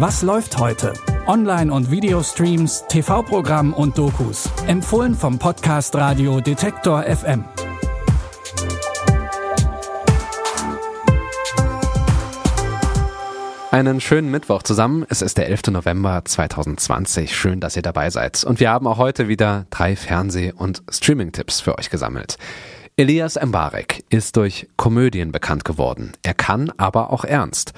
Was läuft heute? Online- und Videostreams, TV-Programm und Dokus. Empfohlen vom Podcast Radio Detektor FM. Einen schönen Mittwoch zusammen. Es ist der 11. November 2020. Schön, dass ihr dabei seid. Und wir haben auch heute wieder drei Fernseh- und Streaming-Tipps für euch gesammelt. Elias Mbarek ist durch Komödien bekannt geworden. Er kann aber auch ernst.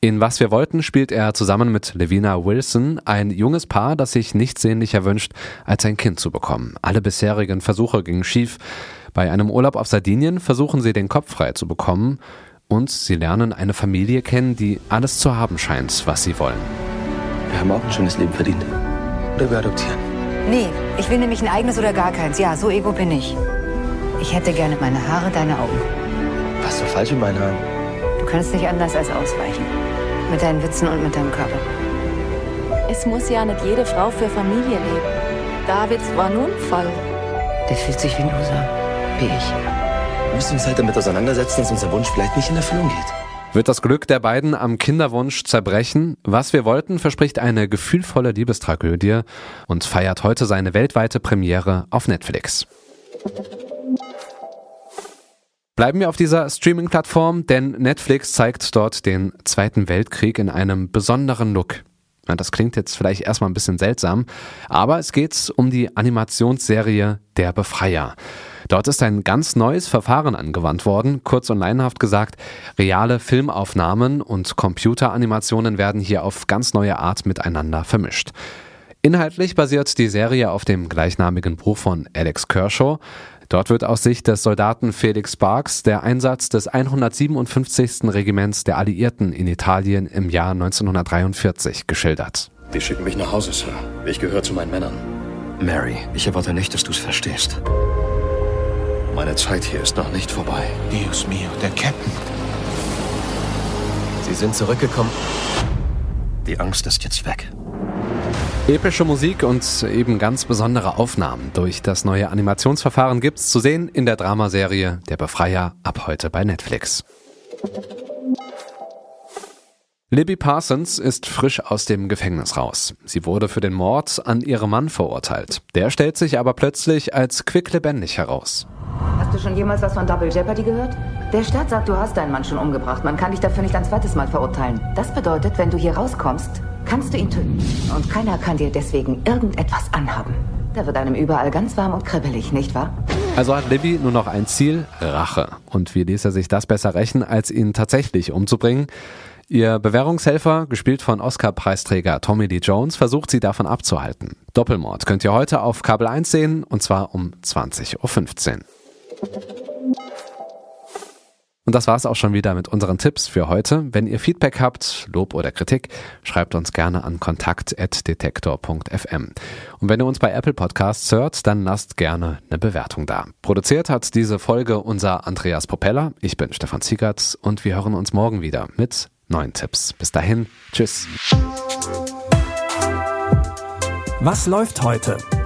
In Was wir wollten spielt er zusammen mit Levina Wilson ein junges Paar, das sich nichts sehnlicher wünscht, als ein Kind zu bekommen. Alle bisherigen Versuche gingen schief. Bei einem Urlaub auf Sardinien versuchen sie den Kopf frei zu bekommen und sie lernen eine Familie kennen, die alles zu haben scheint, was sie wollen. Wir haben auch ein schönes Leben verdient. Oder wir adoptieren. Nee, ich will nämlich ein eigenes oder gar keins. Ja, so ego bin ich. Ich hätte gerne meine Haare, deine Augen. Was ist so falsch mit meinen Haaren? Du kannst nicht anders als ausweichen. Mit deinen Witzen und mit deinem Körper. Es muss ja nicht jede Frau für Familie leben. Davids war nun voll. Der fühlt sich wie ein Loser. Wie ich. Wir müssen uns halt damit auseinandersetzen, dass unser Wunsch vielleicht nicht in Erfüllung geht. Wird das Glück der beiden am Kinderwunsch zerbrechen? Was wir wollten, verspricht eine gefühlvolle Liebestragödie und feiert heute seine weltweite Premiere auf Netflix. Bleiben wir auf dieser Streaming-Plattform, denn Netflix zeigt dort den Zweiten Weltkrieg in einem besonderen Look. Ja, das klingt jetzt vielleicht erstmal ein bisschen seltsam, aber es geht um die Animationsserie Der Befreier. Dort ist ein ganz neues Verfahren angewandt worden, kurz und leinhaft gesagt, reale Filmaufnahmen und Computeranimationen werden hier auf ganz neue Art miteinander vermischt. Inhaltlich basiert die Serie auf dem gleichnamigen Buch von Alex Kershaw. Dort wird aus Sicht des Soldaten Felix Sparks der Einsatz des 157. Regiments der Alliierten in Italien im Jahr 1943 geschildert. Die schicken mich nach Hause, Sir. Ich gehöre zu meinen Männern. Mary, ich erwarte nicht, dass du es verstehst. Meine Zeit hier ist noch nicht vorbei. Dios mio, der Captain. Sie sind zurückgekommen. Die Angst ist jetzt weg. Epische Musik und eben ganz besondere Aufnahmen durch das neue Animationsverfahren gibt's zu sehen in der Dramaserie Der Befreier ab heute bei Netflix. Libby Parsons ist frisch aus dem Gefängnis raus. Sie wurde für den Mord an ihrem Mann verurteilt. Der stellt sich aber plötzlich als quicklebendig heraus. Hast du schon jemals was von Double Jeopardy gehört? Der Staat sagt, du hast deinen Mann schon umgebracht. Man kann dich dafür nicht ein zweites Mal verurteilen. Das bedeutet, wenn du hier rauskommst, kannst du ihn töten. Und keiner kann dir deswegen irgendetwas anhaben. Da wird einem überall ganz warm und kribbelig, nicht wahr? Also hat Libby nur noch ein Ziel, Rache. Und wie ließ er sich das besser rächen, als ihn tatsächlich umzubringen? Ihr Bewährungshelfer, gespielt von Oscar-Preisträger Tommy Lee Jones, versucht sie davon abzuhalten. Doppelmord könnt ihr heute auf Kabel 1 sehen, und zwar um 20.15 Uhr. Und das war's auch schon wieder mit unseren Tipps für heute. Wenn ihr Feedback habt, Lob oder Kritik, schreibt uns gerne an kontakt.detektor.fm. Und wenn ihr uns bei Apple Podcasts hört, dann lasst gerne eine Bewertung da. Produziert hat diese Folge unser Andreas Propeller. Ich bin Stefan Ziegert und wir hören uns morgen wieder mit neuen Tipps. Bis dahin, tschüss. Was läuft heute?